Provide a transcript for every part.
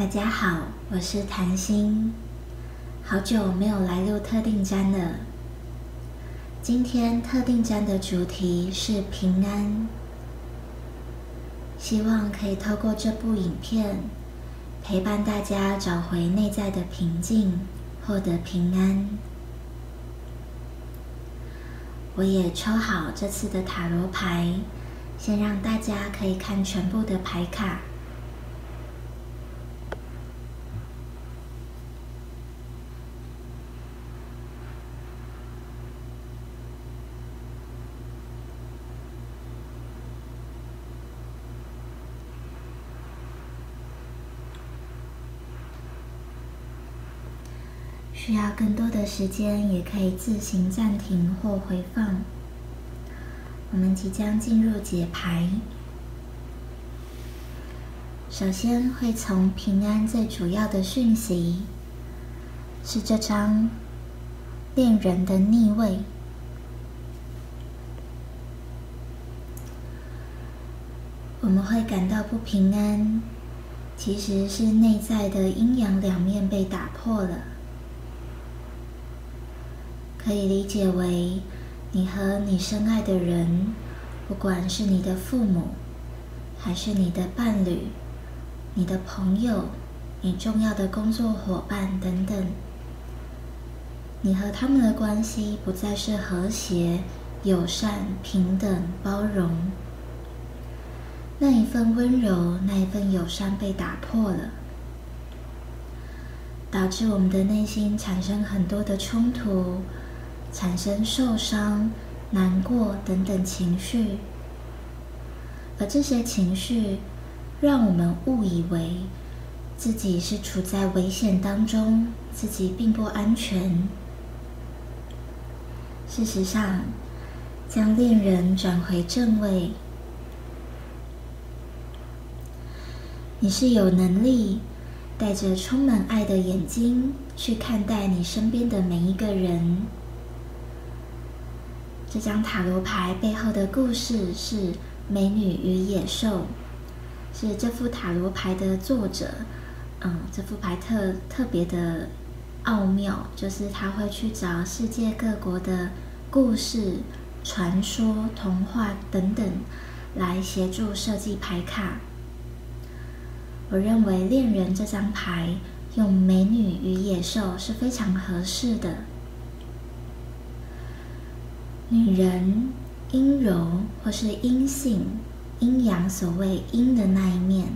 大家好，我是谭心，好久没有来录特定章了。今天特定章的主题是平安，希望可以透过这部影片陪伴大家找回内在的平静，获得平安。我也抽好这次的塔罗牌，先让大家可以看全部的牌卡。需要更多的时间，也可以自行暂停或回放。我们即将进入解牌，首先会从平安最主要的讯息，是这张恋人的逆位。我们会感到不平安，其实是内在的阴阳两面被打破了。可以理解为，你和你深爱的人，不管是你的父母，还是你的伴侣、你的朋友、你重要的工作伙伴等等，你和他们的关系不再是和谐、友善、平等、包容。那一份温柔，那一份友善被打破了，导致我们的内心产生很多的冲突。产生受伤、难过等等情绪，而这些情绪让我们误以为自己是处在危险当中，自己并不安全。事实上，将恋人转回正位，你是有能力带着充满爱的眼睛去看待你身边的每一个人。这张塔罗牌背后的故事是《美女与野兽》，是这副塔罗牌的作者。嗯，这副牌特特别的奥妙，就是他会去找世界各国的故事、传说、童话等等，来协助设计牌卡。我认为恋人这张牌用美女与野兽是非常合适的。女人阴柔或是阴性、阴阳，所谓阴的那一面，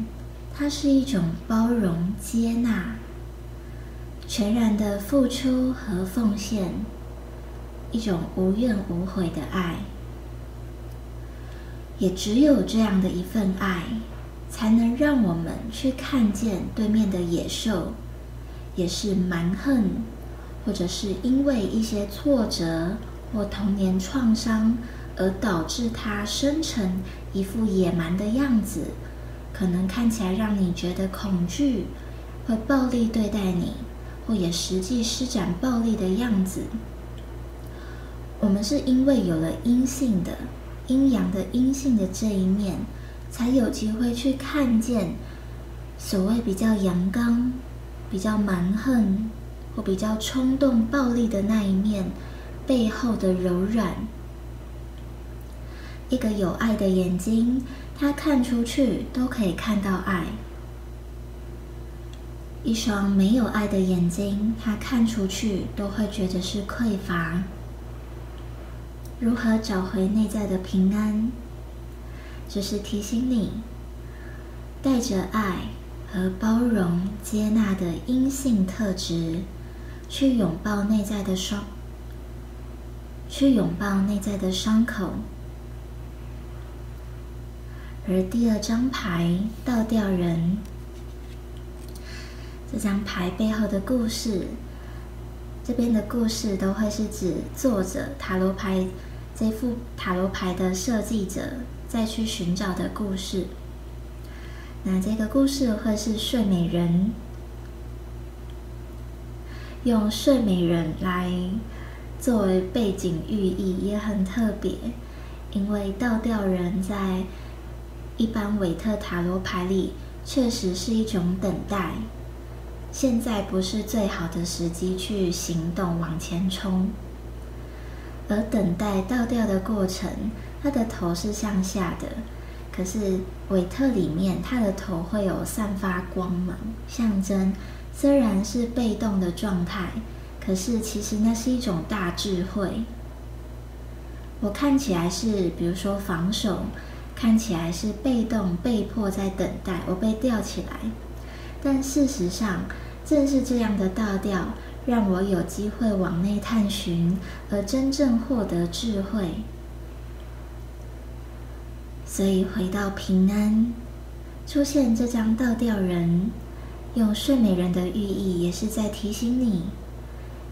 它是一种包容、接纳、全然的付出和奉献，一种无怨无悔的爱。也只有这样的一份爱，才能让我们去看见对面的野兽，也是蛮横，或者是因为一些挫折。或童年创伤而导致他生成一副野蛮的样子，可能看起来让你觉得恐惧，会暴力对待你，或也实际施展暴力的样子。我们是因为有了阴性的、阴阳的阴性的这一面，才有机会去看见所谓比较阳刚、比较蛮横或比较冲动、暴力的那一面。背后的柔软，一个有爱的眼睛，它看出去都可以看到爱；一双没有爱的眼睛，它看出去都会觉得是匮乏。如何找回内在的平安？只是提醒你，带着爱和包容、接纳的阴性特质，去拥抱内在的双。去拥抱内在的伤口，而第二张牌倒吊人，这张牌背后的故事，这边的故事都会是指作者塔罗牌这副塔罗牌的设计者再去寻找的故事。那这个故事会是睡美人，用睡美人来。作为背景寓意也很特别，因为倒吊人在一般韦特塔罗牌里确实是一种等待。现在不是最好的时机去行动往前冲，而等待倒吊的过程，他的头是向下的。可是韦特里面，他的头会有散发光芒，象征虽然是被动的状态，可是其实那是一种大智慧。我看起来是，比如说防守。看起来是被动、被迫在等待我被吊起来，但事实上正是这样的倒吊，让我有机会往内探寻，而真正获得智慧。所以回到平安，出现这张倒吊人，用睡美人的寓意，也是在提醒你：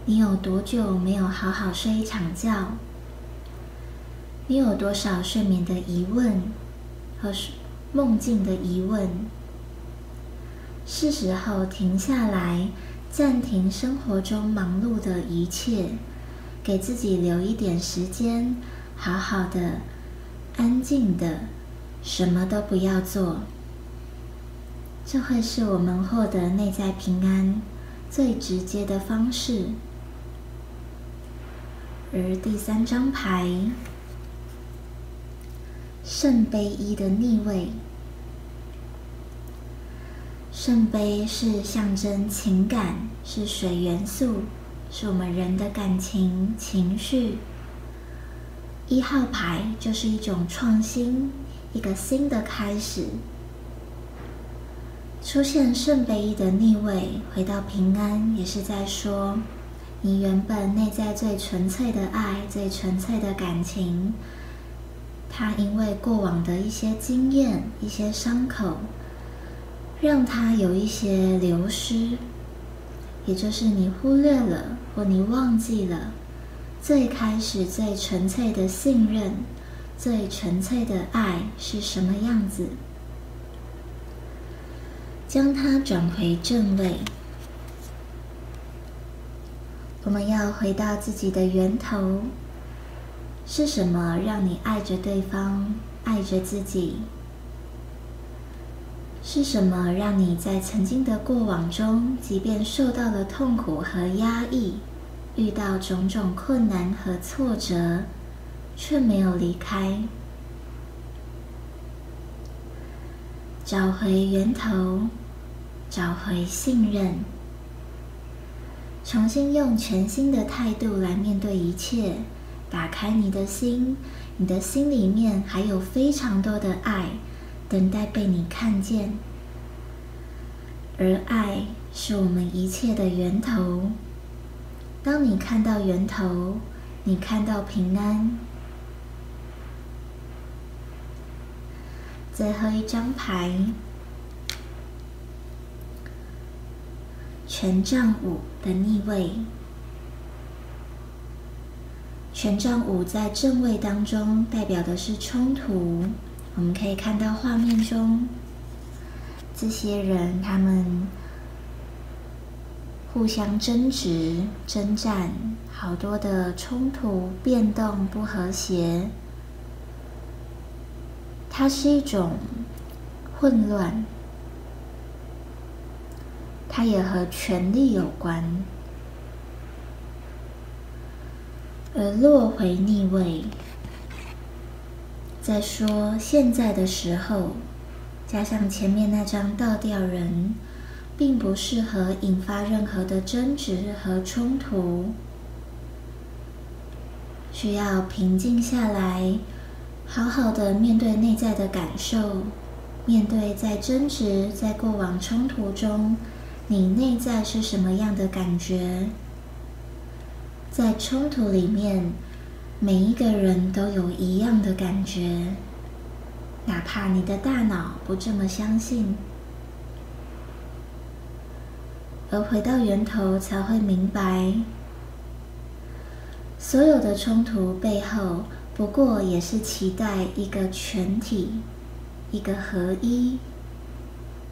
你有多久没有好好睡一场觉？你有多少睡眠的疑问和梦境的疑问？是时候停下来，暂停生活中忙碌的一切，给自己留一点时间，好好的、安静的，什么都不要做。这会是我们获得内在平安最直接的方式。而第三张牌。圣杯一的逆位，圣杯是象征情感，是水元素，是我们人的感情情绪。一号牌就是一种创新，一个新的开始。出现圣杯一的逆位，回到平安，也是在说，你原本内在最纯粹的爱，最纯粹的感情。它因为过往的一些经验、一些伤口，让它有一些流失，也就是你忽略了或你忘记了最开始最纯粹的信任、最纯粹的爱是什么样子，将它转回正位。我们要回到自己的源头。是什么让你爱着对方，爱着自己？是什么让你在曾经的过往中，即便受到了痛苦和压抑，遇到种种困难和挫折，却没有离开？找回源头，找回信任，重新用全新的态度来面对一切。打开你的心，你的心里面还有非常多的爱，等待被你看见。而爱是我们一切的源头。当你看到源头，你看到平安。最后一张牌，权杖五的逆位。权杖五在正位当中，代表的是冲突。我们可以看到画面中，这些人他们互相争执、征战，好多的冲突、变动、不和谐。它是一种混乱，它也和权力有关。而落回逆位，再说现在的时候，加上前面那张倒吊人，并不适合引发任何的争执和冲突，需要平静下来，好好的面对内在的感受，面对在争执、在过往冲突中，你内在是什么样的感觉？在冲突里面，每一个人都有一样的感觉，哪怕你的大脑不这么相信。而回到源头，才会明白，所有的冲突背后，不过也是期待一个全体、一个合一、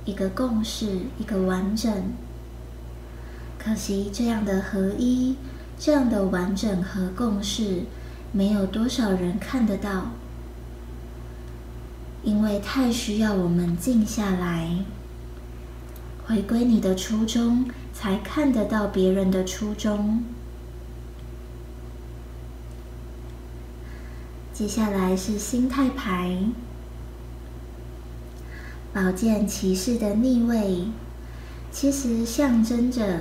一个共识、一个完整。可惜，这样的合一。这样的完整和共识，没有多少人看得到，因为太需要我们静下来，回归你的初衷，才看得到别人的初衷。接下来是心态牌，宝剑骑士的逆位，其实象征着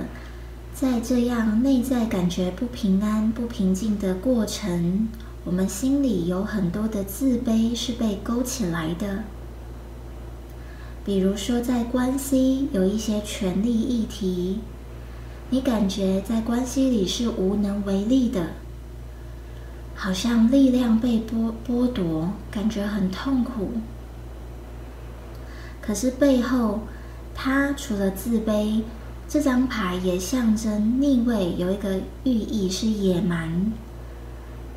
在这样内在感觉不平安、不平静的过程，我们心里有很多的自卑是被勾起来的。比如说，在关系有一些权力议题，你感觉在关系里是无能为力的，好像力量被剥剥夺，感觉很痛苦。可是背后，它除了自卑，这张牌也象征逆位有一个寓意是野蛮，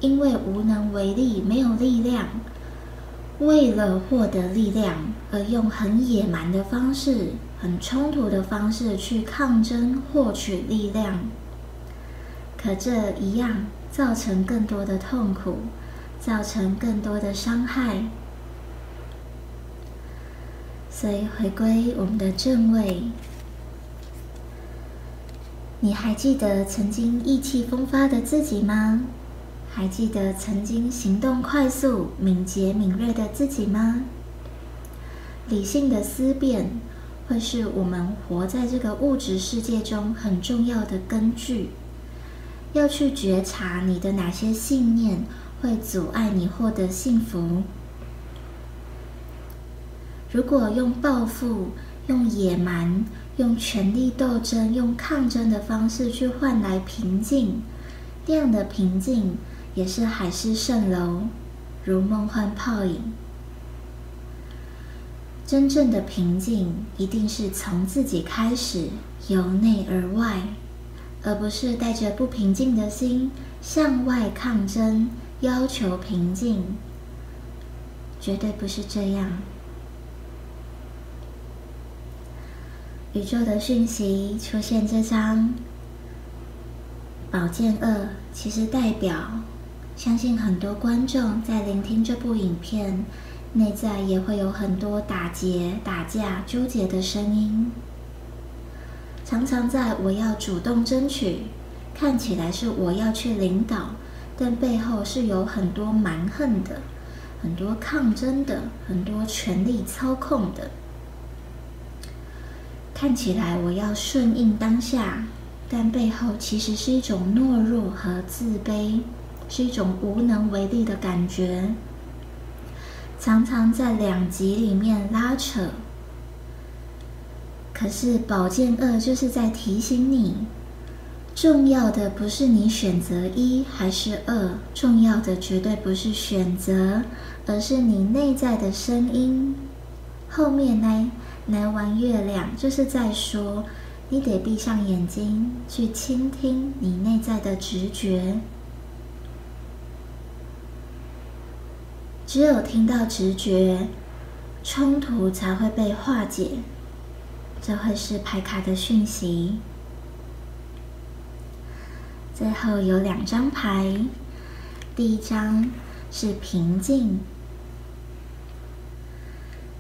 因为无能为力，没有力量。为了获得力量而用很野蛮的方式、很冲突的方式去抗争获取力量，可这一样造成更多的痛苦，造成更多的伤害。所以回归我们的正位，你还记得曾经意气风发的自己吗？还记得曾经行动快速、敏捷敏锐的自己吗？理性的思辨会是我们活在这个物质世界中很重要的根据。要去觉察你的哪些信念会阻碍你获得幸福。如果用报复、用野蛮、用权力斗争、用抗争的方式去换来平静，这样的平静。也是海市蜃楼，如梦幻泡影。真正的平静，一定是从自己开始，由内而外，而不是带着不平静的心向外抗争，要求平静。绝对不是这样。宇宙的讯息出现这张宝剑二，其实代表。相信很多观众在聆听这部影片，内在也会有很多打结、打架、纠结的声音。常常在我要主动争取，看起来是我要去领导，但背后是有很多蛮横的、很多抗争的、很多权力操控的。看起来我要顺应当下，但背后其实是一种懦弱和自卑。是一种无能为力的感觉，常常在两极里面拉扯。可是宝剑二就是在提醒你，重要的不是你选择一还是二，重要的绝对不是选择，而是你内在的声音。后面呢来玩月亮就是在说，你得闭上眼睛去倾听你内在的直觉。只有听到直觉，冲突才会被化解。这会是牌卡的讯息。最后有两张牌，第一张是平静，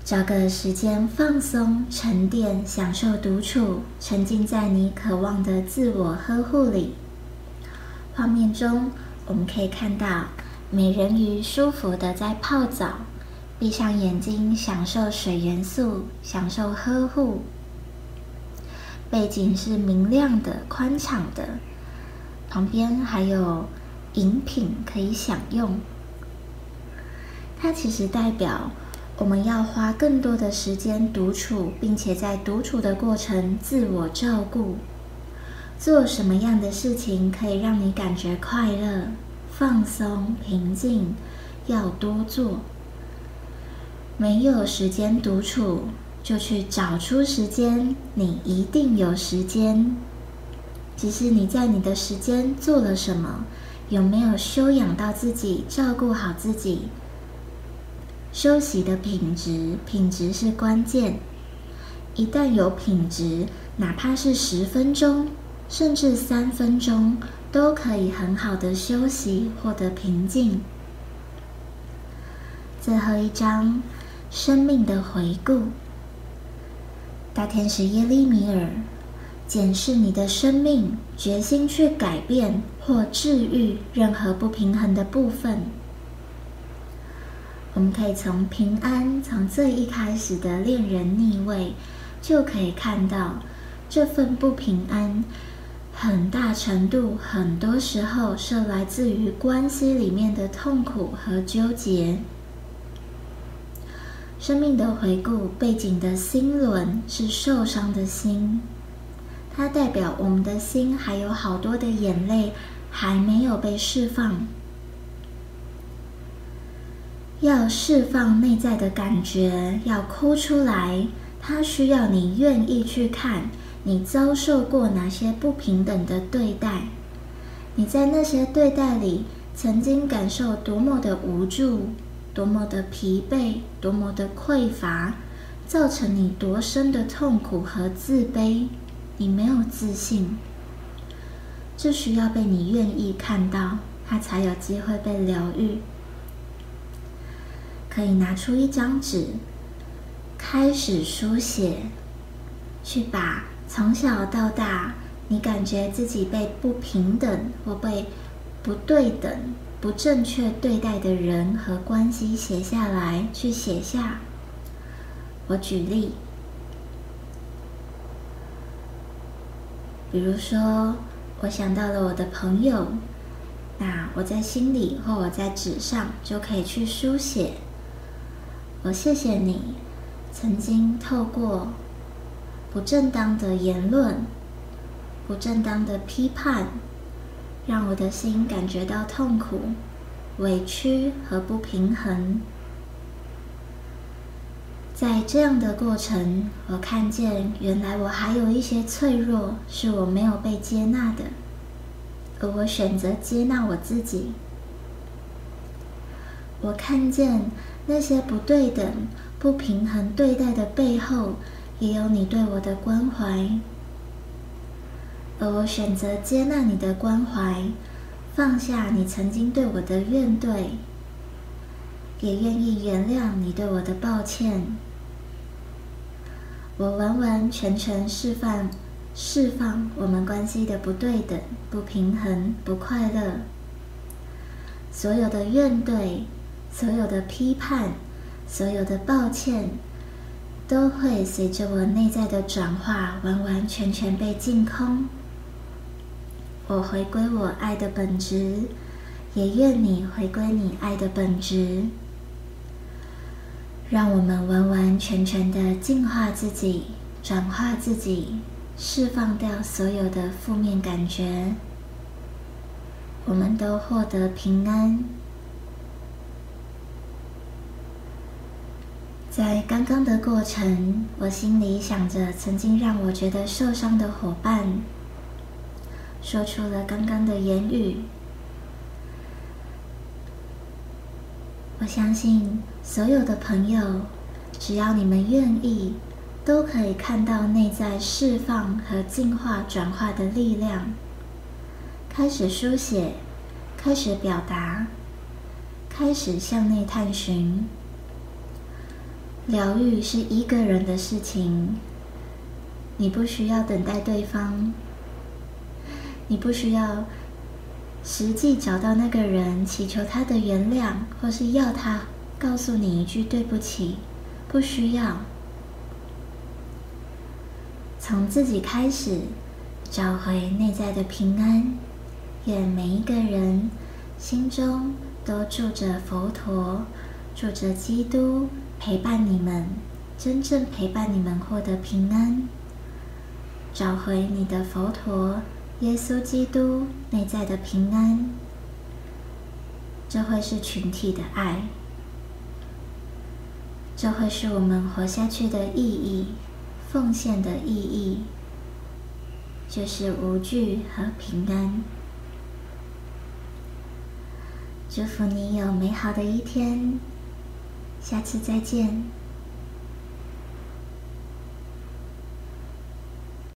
找个时间放松、沉淀、享受独处，沉浸在你渴望的自我呵护里。画面中我们可以看到。美人鱼舒服的在泡澡，闭上眼睛享受水元素，享受呵护。背景是明亮的、宽敞的，旁边还有饮品可以享用。它其实代表我们要花更多的时间独处，并且在独处的过程自我照顾。做什么样的事情可以让你感觉快乐？放松、平静，要多做。没有时间独处，就去找出时间。你一定有时间。只是你在你的时间做了什么？有没有修养到自己，照顾好自己？休息的品质，品质是关键。一旦有品质，哪怕是十分钟，甚至三分钟。都可以很好的休息，获得平静。最后一章，生命的回顾。大天使耶利米尔，检视你的生命，决心去改变或治愈任何不平衡的部分。我们可以从平安，从最一开始的恋人逆位，就可以看到这份不平安，很大程度，很多时候是来自于关系里面的痛苦和纠结。生命的回顾背景的心轮是受伤的心，它代表我们的心还有好多的眼泪还没有被释放。要释放内在的感觉，要哭出来。它需要你愿意去看，你遭受过哪些不平等的对待？你在那些对待里，曾经感受多么的无助，多么的疲惫，多么的匮乏，造成你多深的痛苦和自卑？你没有自信，这需要被你愿意看到，它才有机会被疗愈。可以拿出一张纸，开始书写，去把从小到大你感觉自己被不平等或被不对等、不正确对待的人和关系写下来，去写下。我举例，比如说，我想到了我的朋友，那我在心里或我在纸上就可以去书写。我谢谢你，曾经透过不正当的言论、不正当的批判，让我的心感觉到痛苦、委屈和不平衡。在这样的过程，我看见原来我还有一些脆弱是我没有被接纳的，而我选择接纳我自己。我看见。那些不对等、不平衡对待的背后，也有你对我的关怀，而我选择接纳你的关怀，放下你曾经对我的怨怼，也愿意原谅你对我的抱歉。我完完全全释放、释放我们关系的不对等、不平衡、不快乐，所有的怨怼。所有的批判，所有的抱歉，都会随着我内在的转化，完完全全被净空。我回归我爱的本质，也愿你回归你爱的本质。让我们完完全全的净化自己，转化自己，释放掉所有的负面感觉。我们都获得平安。在刚刚的过程，我心里想着曾经让我觉得受伤的伙伴，说出了刚刚的言语。我相信所有的朋友，只要你们愿意，都可以看到内在释放和进化转化的力量。开始书写，开始表达，开始向内探寻。疗愈是一个人的事情，你不需要等待对方，你不需要实际找到那个人祈求他的原谅，或是要他告诉你一句对不起，不需要。从自己开始，找回内在的平安。愿每一个人心中都住着佛陀，住着基督。陪伴你们，真正陪伴你们获得平安，找回你的佛陀、耶稣基督内在的平安。这会是群体的爱，这会是我们活下去的意义、奉献的意义，就是无惧和平安。祝福你有美好的一天。下次再见。